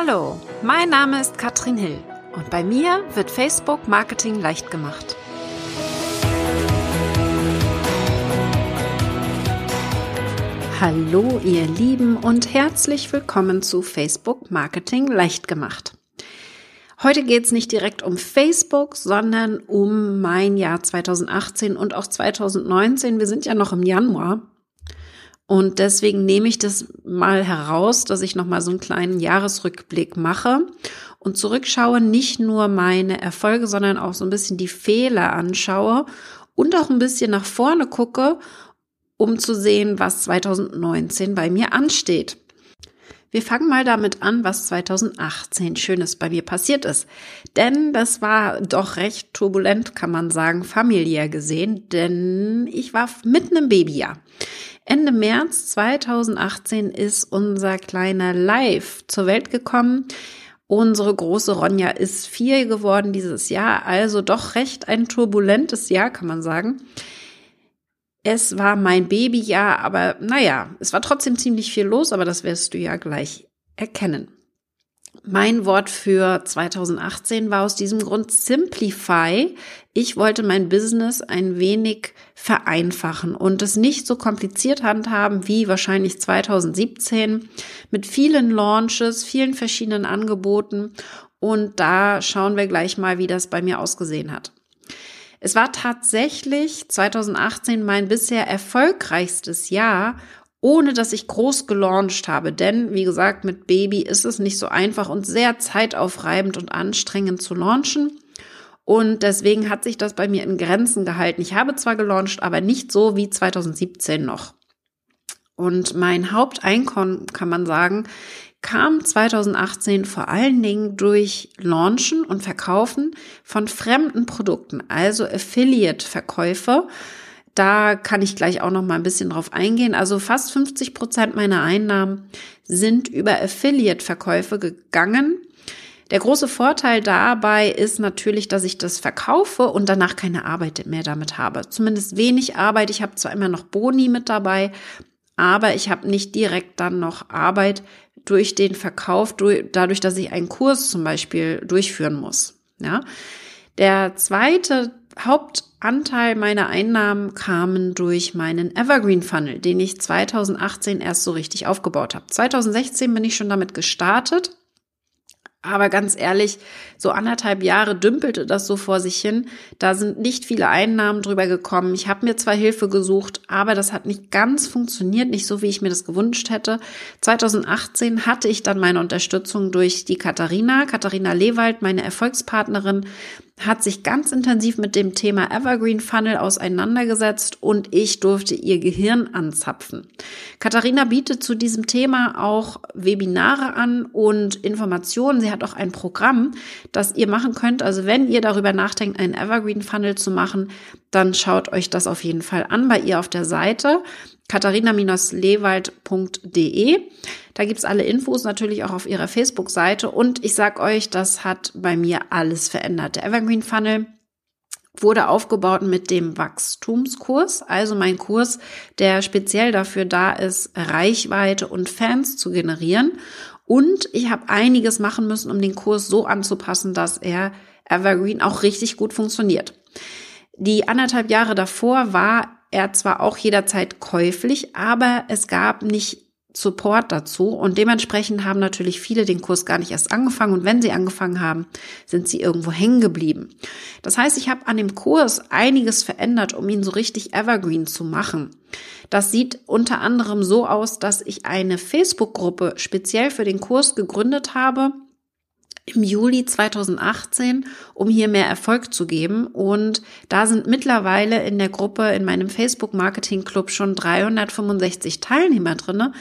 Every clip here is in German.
Hallo, mein Name ist Katrin Hill und bei mir wird Facebook Marketing leicht gemacht. Hallo ihr Lieben und herzlich willkommen zu Facebook Marketing leicht gemacht. Heute geht es nicht direkt um Facebook, sondern um mein Jahr 2018 und auch 2019. Wir sind ja noch im Januar und deswegen nehme ich das mal heraus, dass ich nochmal so einen kleinen Jahresrückblick mache und zurückschaue, nicht nur meine Erfolge, sondern auch so ein bisschen die Fehler anschaue und auch ein bisschen nach vorne gucke, um zu sehen, was 2019 bei mir ansteht. Wir fangen mal damit an, was 2018 Schönes bei mir passiert ist. Denn das war doch recht turbulent, kann man sagen, familiär gesehen, denn ich war mitten im Babyjahr. Ende März 2018 ist unser kleiner Live zur Welt gekommen. Unsere große Ronja ist vier geworden dieses Jahr, also doch recht ein turbulentes Jahr, kann man sagen. Es war mein Babyjahr, aber naja, es war trotzdem ziemlich viel los, aber das wirst du ja gleich erkennen. Mein Wort für 2018 war aus diesem Grund Simplify. Ich wollte mein Business ein wenig vereinfachen und es nicht so kompliziert handhaben wie wahrscheinlich 2017 mit vielen Launches, vielen verschiedenen Angeboten und da schauen wir gleich mal, wie das bei mir ausgesehen hat. Es war tatsächlich 2018 mein bisher erfolgreichstes Jahr ohne dass ich groß gelauncht habe. Denn, wie gesagt, mit Baby ist es nicht so einfach und sehr zeitaufreibend und anstrengend zu launchen. Und deswegen hat sich das bei mir in Grenzen gehalten. Ich habe zwar gelauncht, aber nicht so wie 2017 noch. Und mein Haupteinkommen, kann man sagen, kam 2018 vor allen Dingen durch Launchen und Verkaufen von fremden Produkten, also Affiliate-Verkäufe. Da kann ich gleich auch noch mal ein bisschen drauf eingehen. Also fast 50 Prozent meiner Einnahmen sind über Affiliate-Verkäufe gegangen. Der große Vorteil dabei ist natürlich, dass ich das verkaufe und danach keine Arbeit mehr damit habe. Zumindest wenig Arbeit. Ich habe zwar immer noch Boni mit dabei, aber ich habe nicht direkt dann noch Arbeit durch den Verkauf, dadurch, dass ich einen Kurs zum Beispiel durchführen muss. Ja. Der zweite Hauptanteil meiner Einnahmen kamen durch meinen Evergreen Funnel, den ich 2018 erst so richtig aufgebaut habe. 2016 bin ich schon damit gestartet aber ganz ehrlich, so anderthalb Jahre dümpelte das so vor sich hin. Da sind nicht viele Einnahmen drüber gekommen. Ich habe mir zwar Hilfe gesucht, aber das hat nicht ganz funktioniert, nicht so, wie ich mir das gewünscht hätte. 2018 hatte ich dann meine Unterstützung durch die Katharina, Katharina Lewald, meine Erfolgspartnerin, hat sich ganz intensiv mit dem Thema Evergreen Funnel auseinandergesetzt und ich durfte ihr Gehirn anzapfen. Katharina bietet zu diesem Thema auch Webinare an und Informationen. Sie hat auch ein Programm, das ihr machen könnt. Also wenn ihr darüber nachdenkt, einen Evergreen Funnel zu machen, dann schaut euch das auf jeden Fall an bei ihr auf der Seite katharina-lewald.de. Da gibt's alle Infos natürlich auch auf ihrer Facebook-Seite. Und ich sag euch, das hat bei mir alles verändert. Der Evergreen Funnel wurde aufgebaut mit dem Wachstumskurs, also mein Kurs, der speziell dafür da ist, Reichweite und Fans zu generieren. Und ich habe einiges machen müssen, um den Kurs so anzupassen, dass er Evergreen auch richtig gut funktioniert. Die anderthalb Jahre davor war er zwar auch jederzeit käuflich, aber es gab nicht Support dazu und dementsprechend haben natürlich viele den Kurs gar nicht erst angefangen und wenn sie angefangen haben, sind sie irgendwo hängen geblieben. Das heißt, ich habe an dem Kurs einiges verändert, um ihn so richtig evergreen zu machen. Das sieht unter anderem so aus, dass ich eine Facebook-Gruppe speziell für den Kurs gegründet habe, im Juli 2018, um hier mehr Erfolg zu geben. Und da sind mittlerweile in der Gruppe, in meinem Facebook Marketing Club schon 365 Teilnehmer drinne.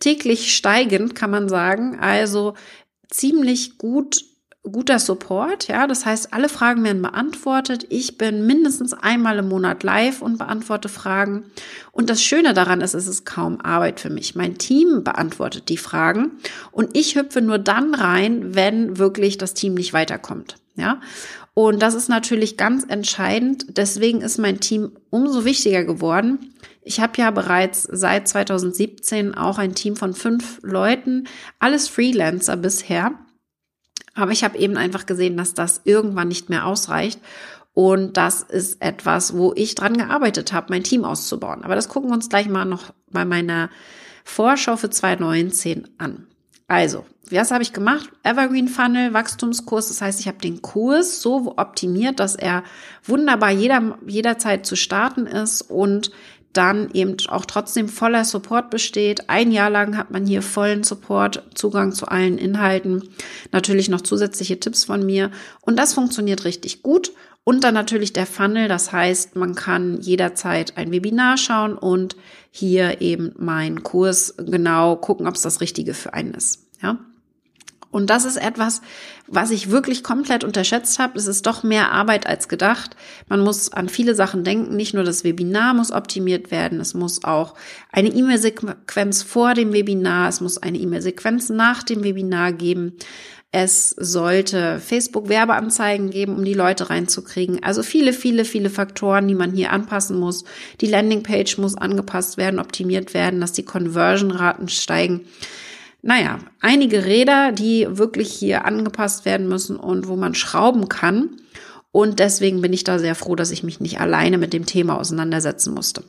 Täglich steigend, kann man sagen. Also ziemlich gut guter Support, ja, das heißt, alle Fragen werden beantwortet. Ich bin mindestens einmal im Monat live und beantworte Fragen. Und das Schöne daran ist, es ist kaum Arbeit für mich. Mein Team beantwortet die Fragen und ich hüpfe nur dann rein, wenn wirklich das Team nicht weiterkommt, ja. Und das ist natürlich ganz entscheidend. Deswegen ist mein Team umso wichtiger geworden. Ich habe ja bereits seit 2017 auch ein Team von fünf Leuten, alles Freelancer bisher. Aber ich habe eben einfach gesehen, dass das irgendwann nicht mehr ausreicht. Und das ist etwas, wo ich dran gearbeitet habe, mein Team auszubauen. Aber das gucken wir uns gleich mal noch bei meiner Vorschau für 2019 an. Also, was habe ich gemacht? Evergreen Funnel, Wachstumskurs. Das heißt, ich habe den Kurs so optimiert, dass er wunderbar jeder, jederzeit zu starten ist und dann eben auch trotzdem voller Support besteht. Ein Jahr lang hat man hier vollen Support, Zugang zu allen Inhalten, natürlich noch zusätzliche Tipps von mir und das funktioniert richtig gut. Und dann natürlich der Funnel, das heißt, man kann jederzeit ein Webinar schauen und hier eben meinen Kurs genau gucken, ob es das Richtige für einen ist. Ja. Und das ist etwas, was ich wirklich komplett unterschätzt habe. Es ist doch mehr Arbeit als gedacht. Man muss an viele Sachen denken. Nicht nur das Webinar muss optimiert werden. Es muss auch eine E-Mail-Sequenz vor dem Webinar. Es muss eine E-Mail-Sequenz nach dem Webinar geben. Es sollte Facebook-Werbeanzeigen geben, um die Leute reinzukriegen. Also viele, viele, viele Faktoren, die man hier anpassen muss. Die Landingpage muss angepasst werden, optimiert werden, dass die Conversion-Raten steigen. Naja, einige Räder, die wirklich hier angepasst werden müssen und wo man schrauben kann. Und deswegen bin ich da sehr froh, dass ich mich nicht alleine mit dem Thema auseinandersetzen musste.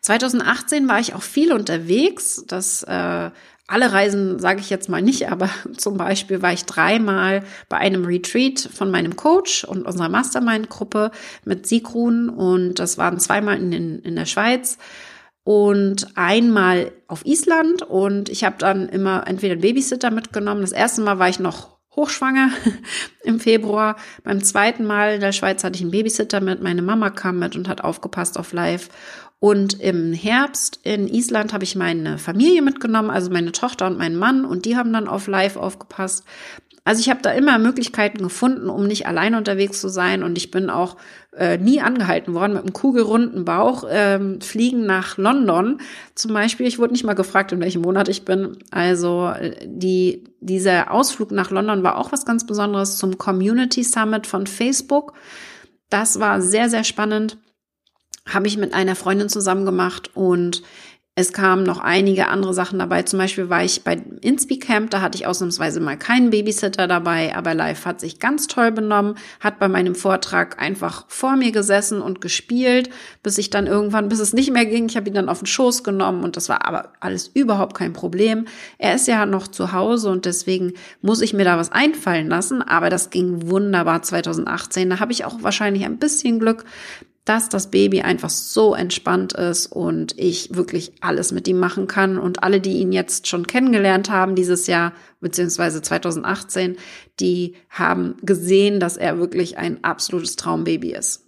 2018 war ich auch viel unterwegs. Das äh, alle Reisen sage ich jetzt mal nicht, aber zum Beispiel war ich dreimal bei einem Retreat von meinem Coach und unserer Mastermind-Gruppe mit Sigrun und das waren zweimal in, in, in der Schweiz und einmal auf Island und ich habe dann immer entweder einen Babysitter mitgenommen. Das erste Mal war ich noch hochschwanger im Februar. Beim zweiten Mal in der Schweiz hatte ich einen Babysitter mit. Meine Mama kam mit und hat aufgepasst auf live. Und im Herbst in Island habe ich meine Familie mitgenommen, also meine Tochter und meinen Mann, und die haben dann auf Live aufgepasst. Also ich habe da immer Möglichkeiten gefunden, um nicht allein unterwegs zu sein. Und ich bin auch äh, nie angehalten worden mit einem kugelrunden Bauch. Ähm, fliegen nach London zum Beispiel. Ich wurde nicht mal gefragt, in welchem Monat ich bin. Also äh, die, dieser Ausflug nach London war auch was ganz Besonderes zum Community Summit von Facebook. Das war sehr, sehr spannend habe ich mit einer Freundin zusammen gemacht und es kamen noch einige andere Sachen dabei. Zum Beispiel war ich bei Inspi Camp, da hatte ich ausnahmsweise mal keinen Babysitter dabei, aber Live hat sich ganz toll benommen, hat bei meinem Vortrag einfach vor mir gesessen und gespielt, bis ich dann irgendwann, bis es nicht mehr ging, ich habe ihn dann auf den Schoß genommen und das war aber alles überhaupt kein Problem. Er ist ja noch zu Hause und deswegen muss ich mir da was einfallen lassen, aber das ging wunderbar 2018. Da habe ich auch wahrscheinlich ein bisschen Glück, dass das Baby einfach so entspannt ist und ich wirklich alles mit ihm machen kann. Und alle, die ihn jetzt schon kennengelernt haben dieses Jahr, beziehungsweise 2018, die haben gesehen, dass er wirklich ein absolutes Traumbaby ist.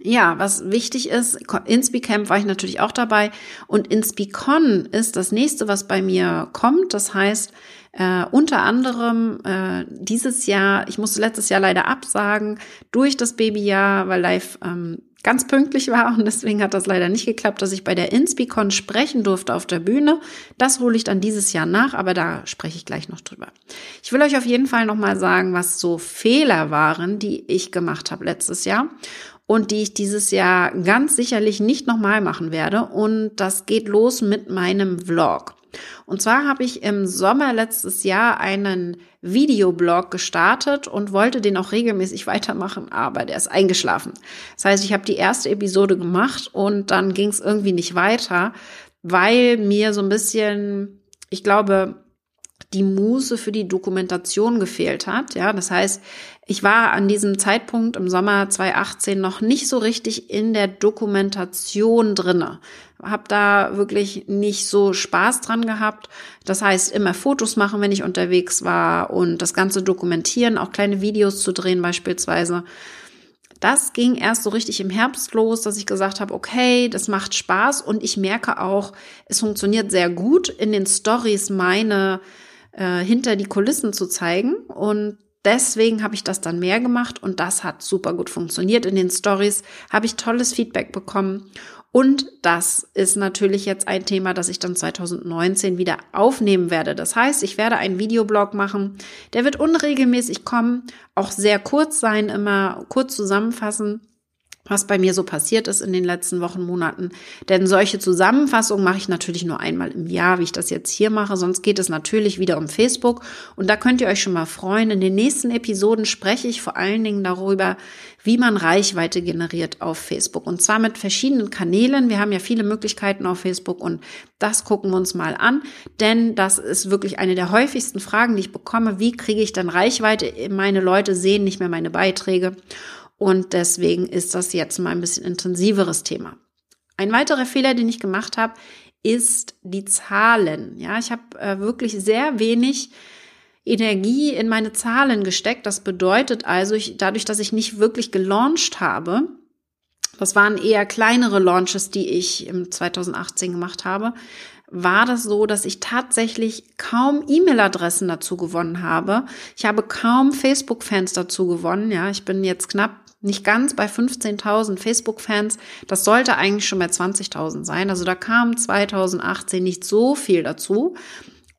Ja, was wichtig ist, InspiCamp war ich natürlich auch dabei und InspiCon ist das nächste, was bei mir kommt. Das heißt, äh, unter anderem äh, dieses Jahr, ich musste letztes Jahr leider absagen durch das Babyjahr, weil live ähm, ganz pünktlich war und deswegen hat das leider nicht geklappt, dass ich bei der Inspicon sprechen durfte auf der Bühne. Das hole ich dann dieses Jahr nach, aber da spreche ich gleich noch drüber. Ich will euch auf jeden Fall noch mal sagen, was so Fehler waren, die ich gemacht habe letztes Jahr und die ich dieses Jahr ganz sicherlich nicht nochmal machen werde. Und das geht los mit meinem Vlog. Und zwar habe ich im Sommer letztes Jahr einen Videoblog gestartet und wollte den auch regelmäßig weitermachen, aber der ist eingeschlafen. Das heißt, ich habe die erste Episode gemacht und dann ging es irgendwie nicht weiter, weil mir so ein bisschen, ich glaube, die Muße für die Dokumentation gefehlt hat. Ja, das heißt, ich war an diesem Zeitpunkt im Sommer 2018 noch nicht so richtig in der Dokumentation drinne. Hab da wirklich nicht so Spaß dran gehabt. Das heißt, immer Fotos machen, wenn ich unterwegs war und das Ganze dokumentieren, auch kleine Videos zu drehen beispielsweise. Das ging erst so richtig im Herbst los, dass ich gesagt habe, okay, das macht Spaß und ich merke auch, es funktioniert sehr gut in den Stories meine äh, hinter die Kulissen zu zeigen. Und deswegen habe ich das dann mehr gemacht und das hat super gut funktioniert. In den Stories habe ich tolles Feedback bekommen. Und das ist natürlich jetzt ein Thema, das ich dann 2019 wieder aufnehmen werde. Das heißt, ich werde einen Videoblog machen. Der wird unregelmäßig kommen, auch sehr kurz sein, immer kurz zusammenfassen was bei mir so passiert ist in den letzten Wochen, Monaten. Denn solche Zusammenfassungen mache ich natürlich nur einmal im Jahr, wie ich das jetzt hier mache. Sonst geht es natürlich wieder um Facebook. Und da könnt ihr euch schon mal freuen. In den nächsten Episoden spreche ich vor allen Dingen darüber, wie man Reichweite generiert auf Facebook. Und zwar mit verschiedenen Kanälen. Wir haben ja viele Möglichkeiten auf Facebook und das gucken wir uns mal an. Denn das ist wirklich eine der häufigsten Fragen, die ich bekomme. Wie kriege ich dann Reichweite? Meine Leute sehen nicht mehr meine Beiträge. Und deswegen ist das jetzt mal ein bisschen intensiveres Thema. Ein weiterer Fehler, den ich gemacht habe, ist die Zahlen. Ja, ich habe äh, wirklich sehr wenig Energie in meine Zahlen gesteckt. Das bedeutet also, ich, dadurch, dass ich nicht wirklich gelauncht habe, das waren eher kleinere Launches, die ich im 2018 gemacht habe, war das so, dass ich tatsächlich kaum E-Mail-Adressen dazu gewonnen habe. Ich habe kaum Facebook-Fans dazu gewonnen. Ja, ich bin jetzt knapp nicht ganz bei 15.000 Facebook-Fans. Das sollte eigentlich schon bei 20.000 sein. Also da kam 2018 nicht so viel dazu.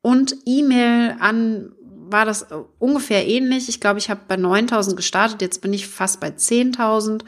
Und E-Mail an war das ungefähr ähnlich. Ich glaube, ich habe bei 9000 gestartet. Jetzt bin ich fast bei 10.000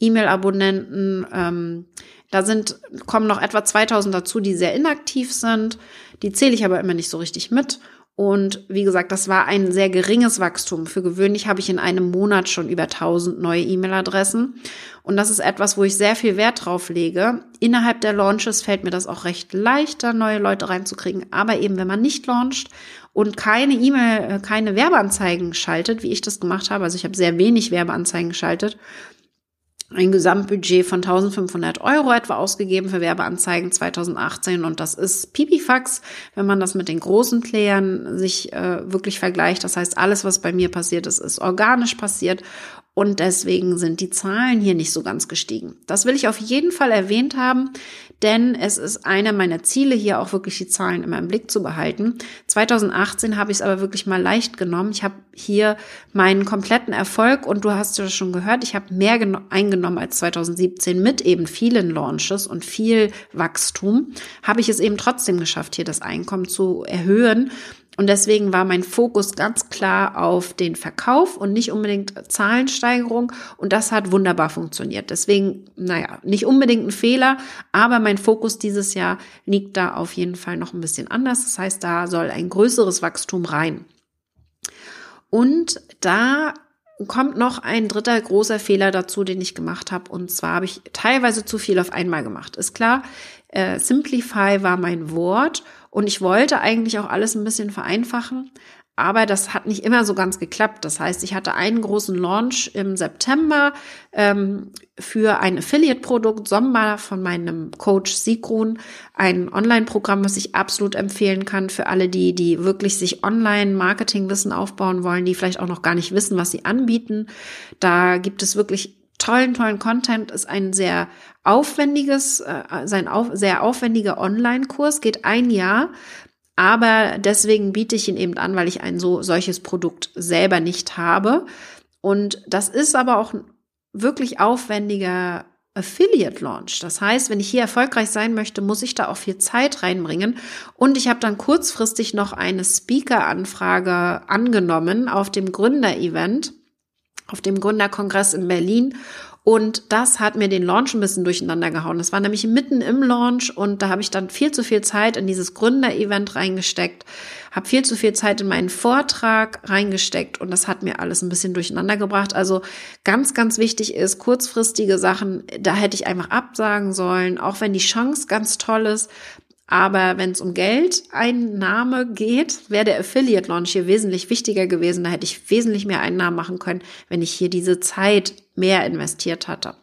E-Mail-Abonnenten. Ähm, da sind, kommen noch etwa 2000 dazu, die sehr inaktiv sind. Die zähle ich aber immer nicht so richtig mit. Und wie gesagt, das war ein sehr geringes Wachstum. Für gewöhnlich habe ich in einem Monat schon über 1000 neue E-Mail-Adressen. Und das ist etwas, wo ich sehr viel Wert drauf lege. Innerhalb der Launches fällt mir das auch recht leichter, neue Leute reinzukriegen. Aber eben, wenn man nicht launcht und keine E-Mail, äh, keine Werbeanzeigen schaltet, wie ich das gemacht habe, also ich habe sehr wenig Werbeanzeigen geschaltet, ein Gesamtbudget von 1500 Euro etwa ausgegeben für Werbeanzeigen 2018 und das ist Pipifax, wenn man das mit den großen Playern sich äh, wirklich vergleicht. Das heißt, alles, was bei mir passiert ist, ist organisch passiert und deswegen sind die Zahlen hier nicht so ganz gestiegen. Das will ich auf jeden Fall erwähnt haben, denn es ist einer meiner Ziele, hier auch wirklich die Zahlen immer im Blick zu behalten. 2018 habe ich es aber wirklich mal leicht genommen. Ich habe hier meinen kompletten Erfolg und du hast ja schon gehört, ich habe mehr eingenommen als 2017 mit eben vielen Launches und viel Wachstum. Habe ich es eben trotzdem geschafft, hier das Einkommen zu erhöhen. Und deswegen war mein Fokus ganz klar auf den Verkauf und nicht unbedingt Zahlensteigerung. Und das hat wunderbar funktioniert. Deswegen, naja, nicht unbedingt ein Fehler, aber mein Fokus dieses Jahr liegt da auf jeden Fall noch ein bisschen anders. Das heißt, da soll ein größeres Wachstum rein. Und da kommt noch ein dritter großer Fehler dazu, den ich gemacht habe. Und zwar habe ich teilweise zu viel auf einmal gemacht. Ist klar, äh, Simplify war mein Wort und ich wollte eigentlich auch alles ein bisschen vereinfachen, aber das hat nicht immer so ganz geklappt. Das heißt, ich hatte einen großen Launch im September ähm, für ein Affiliate-Produkt Sommer von meinem Coach Sigrun, ein Online-Programm, was ich absolut empfehlen kann für alle, die, die wirklich sich Online-Marketing-Wissen aufbauen wollen, die vielleicht auch noch gar nicht wissen, was sie anbieten. Da gibt es wirklich tollen, tollen Content, ist ein sehr aufwendiges, äh, sein auf, sehr aufwendiger Online-Kurs, geht ein Jahr. Aber deswegen biete ich ihn eben an, weil ich ein so solches Produkt selber nicht habe. Und das ist aber auch wirklich aufwendiger Affiliate Launch. Das heißt, wenn ich hier erfolgreich sein möchte, muss ich da auch viel Zeit reinbringen. Und ich habe dann kurzfristig noch eine Speaker-Anfrage angenommen auf dem Gründer-Event auf dem Gründerkongress in Berlin. Und das hat mir den Launch ein bisschen durcheinander gehauen. Das war nämlich mitten im Launch und da habe ich dann viel zu viel Zeit in dieses Gründer-Event reingesteckt, habe viel zu viel Zeit in meinen Vortrag reingesteckt und das hat mir alles ein bisschen durcheinander gebracht. Also ganz, ganz wichtig ist, kurzfristige Sachen, da hätte ich einfach absagen sollen, auch wenn die Chance ganz toll ist. Aber wenn es um Geldeinnahme geht, wäre der Affiliate Launch hier wesentlich wichtiger gewesen. Da hätte ich wesentlich mehr Einnahmen machen können, wenn ich hier diese Zeit mehr investiert hatte.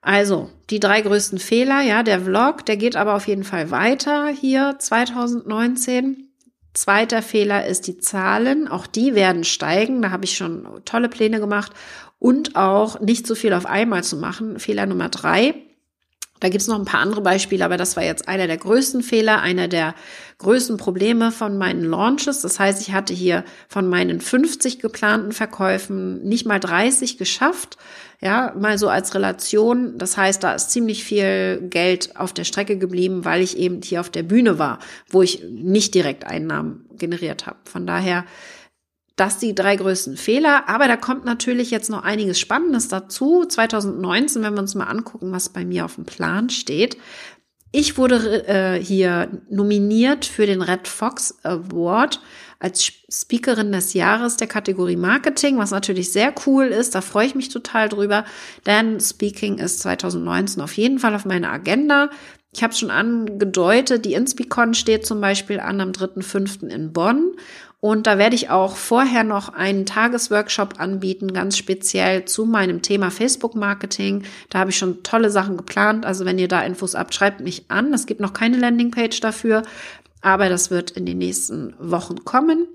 Also, die drei größten Fehler, ja, der Vlog, der geht aber auf jeden Fall weiter hier 2019. Zweiter Fehler ist die Zahlen. Auch die werden steigen. Da habe ich schon tolle Pläne gemacht. Und auch nicht so viel auf einmal zu machen. Fehler Nummer drei da gibt's noch ein paar andere Beispiele, aber das war jetzt einer der größten Fehler, einer der größten Probleme von meinen Launches. Das heißt, ich hatte hier von meinen 50 geplanten Verkäufen nicht mal 30 geschafft. Ja, mal so als Relation. Das heißt, da ist ziemlich viel Geld auf der Strecke geblieben, weil ich eben hier auf der Bühne war, wo ich nicht direkt Einnahmen generiert habe. Von daher Das die drei größten Fehler. Aber da kommt natürlich jetzt noch einiges Spannendes dazu. 2019, wenn wir uns mal angucken, was bei mir auf dem Plan steht. Ich wurde äh, hier nominiert für den Red Fox Award als Speakerin des Jahres der Kategorie Marketing, was natürlich sehr cool ist. Da freue ich mich total drüber, denn Speaking ist 2019 auf jeden Fall auf meiner Agenda. Ich habe schon angedeutet, die Inspicon steht zum Beispiel an am 3.5. in Bonn. Und da werde ich auch vorher noch einen Tagesworkshop anbieten, ganz speziell zu meinem Thema Facebook-Marketing. Da habe ich schon tolle Sachen geplant. Also wenn ihr da Infos habt, schreibt mich an. Es gibt noch keine Landingpage dafür, aber das wird in den nächsten Wochen kommen.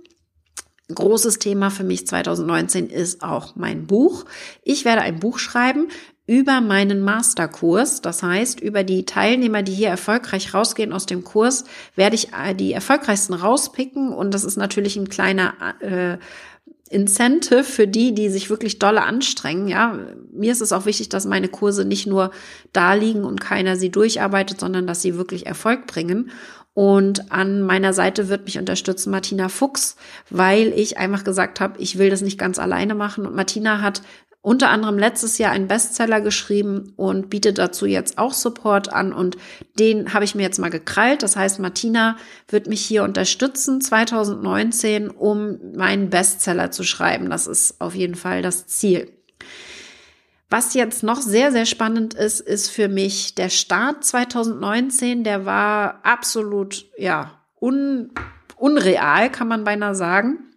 Großes Thema für mich 2019 ist auch mein Buch. Ich werde ein Buch schreiben über meinen Masterkurs. Das heißt, über die Teilnehmer, die hier erfolgreich rausgehen aus dem Kurs, werde ich äh, die erfolgreichsten rauspicken. Und das ist natürlich ein kleiner äh, Incentive für die, die sich wirklich dolle anstrengen. Ja, mir ist es auch wichtig, dass meine Kurse nicht nur da liegen und keiner sie durcharbeitet, sondern dass sie wirklich Erfolg bringen. Und an meiner Seite wird mich unterstützen Martina Fuchs, weil ich einfach gesagt habe, ich will das nicht ganz alleine machen. Und Martina hat unter anderem letztes Jahr einen Bestseller geschrieben und bietet dazu jetzt auch Support an und den habe ich mir jetzt mal gekrallt. Das heißt, Martina wird mich hier unterstützen 2019, um meinen Bestseller zu schreiben. Das ist auf jeden Fall das Ziel. Was jetzt noch sehr, sehr spannend ist, ist für mich der Start 2019. Der war absolut, ja, un, unreal, kann man beinahe sagen.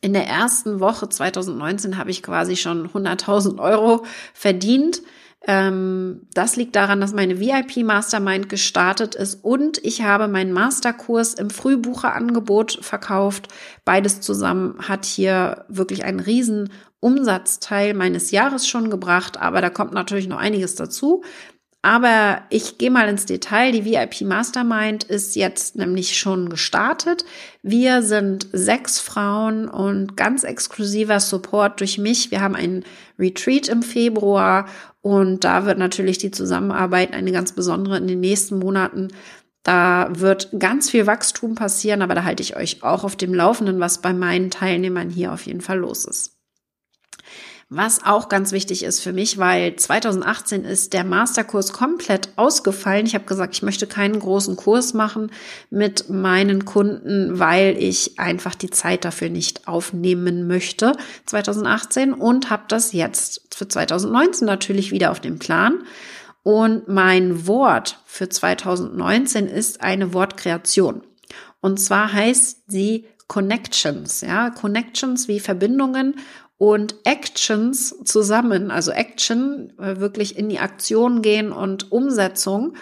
In der ersten Woche 2019 habe ich quasi schon 100.000 Euro verdient. Ähm, das liegt daran, dass meine VIP Mastermind gestartet ist und ich habe meinen Masterkurs im Frühbucherangebot verkauft. Beides zusammen hat hier wirklich einen riesen Umsatzteil meines Jahres schon gebracht, aber da kommt natürlich noch einiges dazu. Aber ich gehe mal ins Detail. Die VIP Mastermind ist jetzt nämlich schon gestartet. Wir sind sechs Frauen und ganz exklusiver Support durch mich. Wir haben einen Retreat im Februar und da wird natürlich die Zusammenarbeit eine ganz besondere in den nächsten Monaten. Da wird ganz viel Wachstum passieren, aber da halte ich euch auch auf dem Laufenden, was bei meinen Teilnehmern hier auf jeden Fall los ist. Was auch ganz wichtig ist für mich, weil 2018 ist der Masterkurs komplett ausgefallen. Ich habe gesagt, ich möchte keinen großen Kurs machen mit meinen Kunden, weil ich einfach die Zeit dafür nicht aufnehmen möchte 2018 und habe das jetzt für 2019 natürlich wieder auf dem Plan. Und mein Wort für 2019 ist eine Wortkreation. Und zwar heißt sie Connections, ja, Connections wie Verbindungen und Actions zusammen, also Action, äh, wirklich in die Aktion gehen und Umsetzung.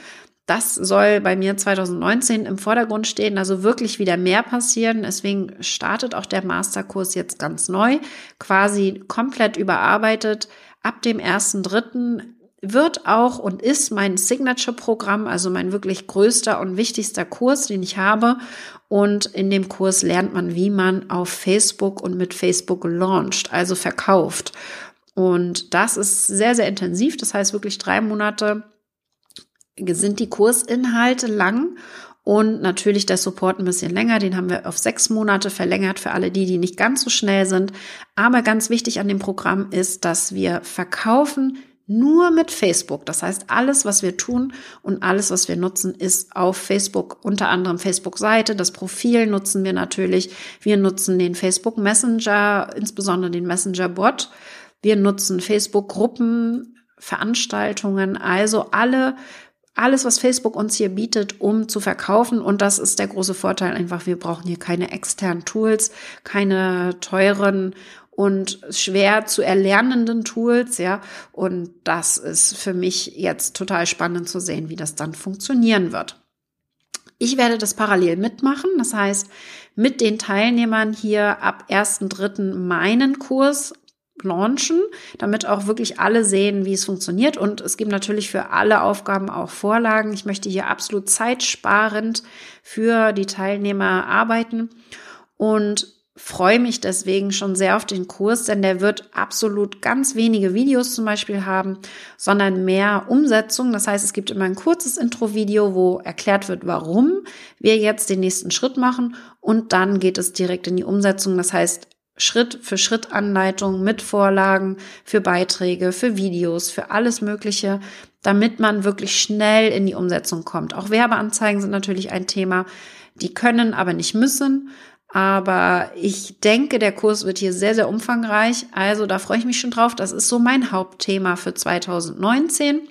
Das soll bei mir 2019 im Vordergrund stehen, also wirklich wieder mehr passieren. Deswegen startet auch der Masterkurs jetzt ganz neu, quasi komplett überarbeitet. Ab dem 1.3 wird auch und ist mein Signature-Programm, also mein wirklich größter und wichtigster Kurs, den ich habe. Und in dem Kurs lernt man, wie man auf Facebook und mit Facebook launcht, also verkauft. Und das ist sehr, sehr intensiv. Das heißt wirklich drei Monate sind die Kursinhalte lang und natürlich der Support ein bisschen länger. Den haben wir auf sechs Monate verlängert für alle die, die nicht ganz so schnell sind. Aber ganz wichtig an dem Programm ist, dass wir verkaufen nur mit Facebook. Das heißt, alles, was wir tun und alles, was wir nutzen, ist auf Facebook, unter anderem Facebook-Seite. Das Profil nutzen wir natürlich. Wir nutzen den Facebook Messenger, insbesondere den Messenger-Bot. Wir nutzen Facebook-Gruppen, Veranstaltungen, also alle alles, was Facebook uns hier bietet, um zu verkaufen. Und das ist der große Vorteil einfach. Wir brauchen hier keine externen Tools, keine teuren und schwer zu erlernenden Tools, ja. Und das ist für mich jetzt total spannend zu sehen, wie das dann funktionieren wird. Ich werde das parallel mitmachen. Das heißt, mit den Teilnehmern hier ab 1.3. meinen Kurs launchen, damit auch wirklich alle sehen, wie es funktioniert. Und es gibt natürlich für alle Aufgaben auch Vorlagen. Ich möchte hier absolut zeitsparend für die Teilnehmer arbeiten. Und freue mich deswegen schon sehr auf den Kurs, denn der wird absolut ganz wenige Videos zum Beispiel haben, sondern mehr Umsetzung. Das heißt, es gibt immer ein kurzes Intro-Video, wo erklärt wird, warum wir jetzt den nächsten Schritt machen und dann geht es direkt in die Umsetzung. Das heißt, Schritt für Schritt Anleitungen mit Vorlagen für Beiträge, für Videos, für alles Mögliche, damit man wirklich schnell in die Umsetzung kommt. Auch Werbeanzeigen sind natürlich ein Thema. Die können, aber nicht müssen. Aber ich denke, der Kurs wird hier sehr, sehr umfangreich. Also da freue ich mich schon drauf. Das ist so mein Hauptthema für 2019.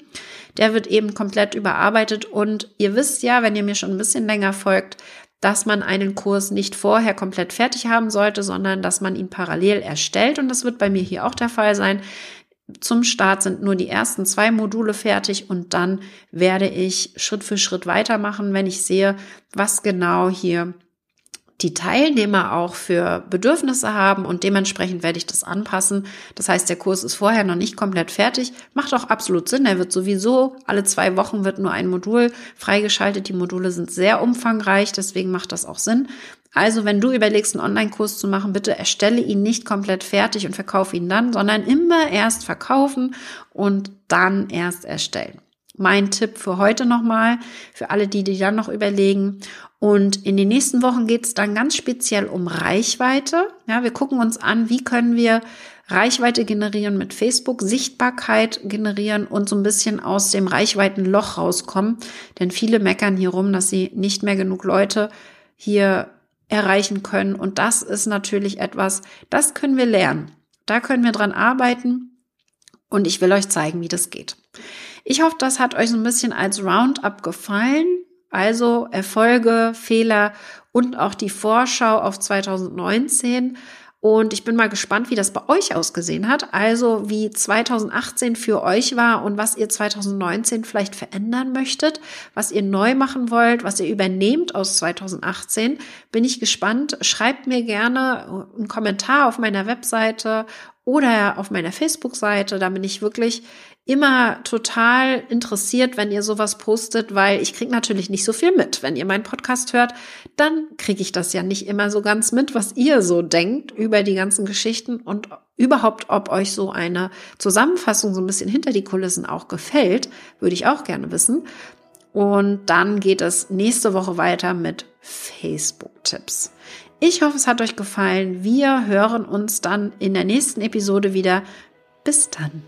Der wird eben komplett überarbeitet. Und ihr wisst ja, wenn ihr mir schon ein bisschen länger folgt, dass man einen Kurs nicht vorher komplett fertig haben sollte, sondern dass man ihn parallel erstellt. Und das wird bei mir hier auch der Fall sein. Zum Start sind nur die ersten zwei Module fertig und dann werde ich Schritt für Schritt weitermachen, wenn ich sehe, was genau hier die Teilnehmer auch für Bedürfnisse haben und dementsprechend werde ich das anpassen. Das heißt, der Kurs ist vorher noch nicht komplett fertig, macht auch absolut Sinn. Er wird sowieso alle zwei Wochen wird nur ein Modul freigeschaltet. Die Module sind sehr umfangreich, deswegen macht das auch Sinn. Also, wenn du überlegst, einen Online-Kurs zu machen, bitte erstelle ihn nicht komplett fertig und verkaufe ihn dann, sondern immer erst verkaufen und dann erst erstellen mein Tipp für heute nochmal, für alle, die, die dann noch überlegen. Und in den nächsten Wochen geht es dann ganz speziell um Reichweite. Ja, wir gucken uns an, wie können wir Reichweite generieren mit Facebook, Sichtbarkeit generieren und so ein bisschen aus dem Reichweitenloch rauskommen. Denn viele meckern hier rum, dass sie nicht mehr genug Leute hier erreichen können. Und das ist natürlich etwas, das können wir lernen. Da können wir dran arbeiten. Und ich will euch zeigen, wie das geht. Ich hoffe, das hat euch so ein bisschen als Roundup gefallen. Also Erfolge, Fehler und auch die Vorschau auf 2019. Und ich bin mal gespannt, wie das bei euch ausgesehen hat. Also wie 2018 für euch war und was ihr 2019 vielleicht verändern möchtet, was ihr neu machen wollt, was ihr übernehmt aus 2018. Bin ich gespannt. Schreibt mir gerne einen Kommentar auf meiner Webseite oder auf meiner Facebook-Seite. Da bin ich wirklich immer total interessiert, wenn ihr sowas postet, weil ich kriege natürlich nicht so viel mit. Wenn ihr meinen Podcast hört, dann kriege ich das ja nicht immer so ganz mit, was ihr so denkt über die ganzen Geschichten und überhaupt, ob euch so eine Zusammenfassung so ein bisschen hinter die Kulissen auch gefällt, würde ich auch gerne wissen. Und dann geht es nächste Woche weiter mit Facebook-Tipps. Ich hoffe, es hat euch gefallen. Wir hören uns dann in der nächsten Episode wieder. Bis dann.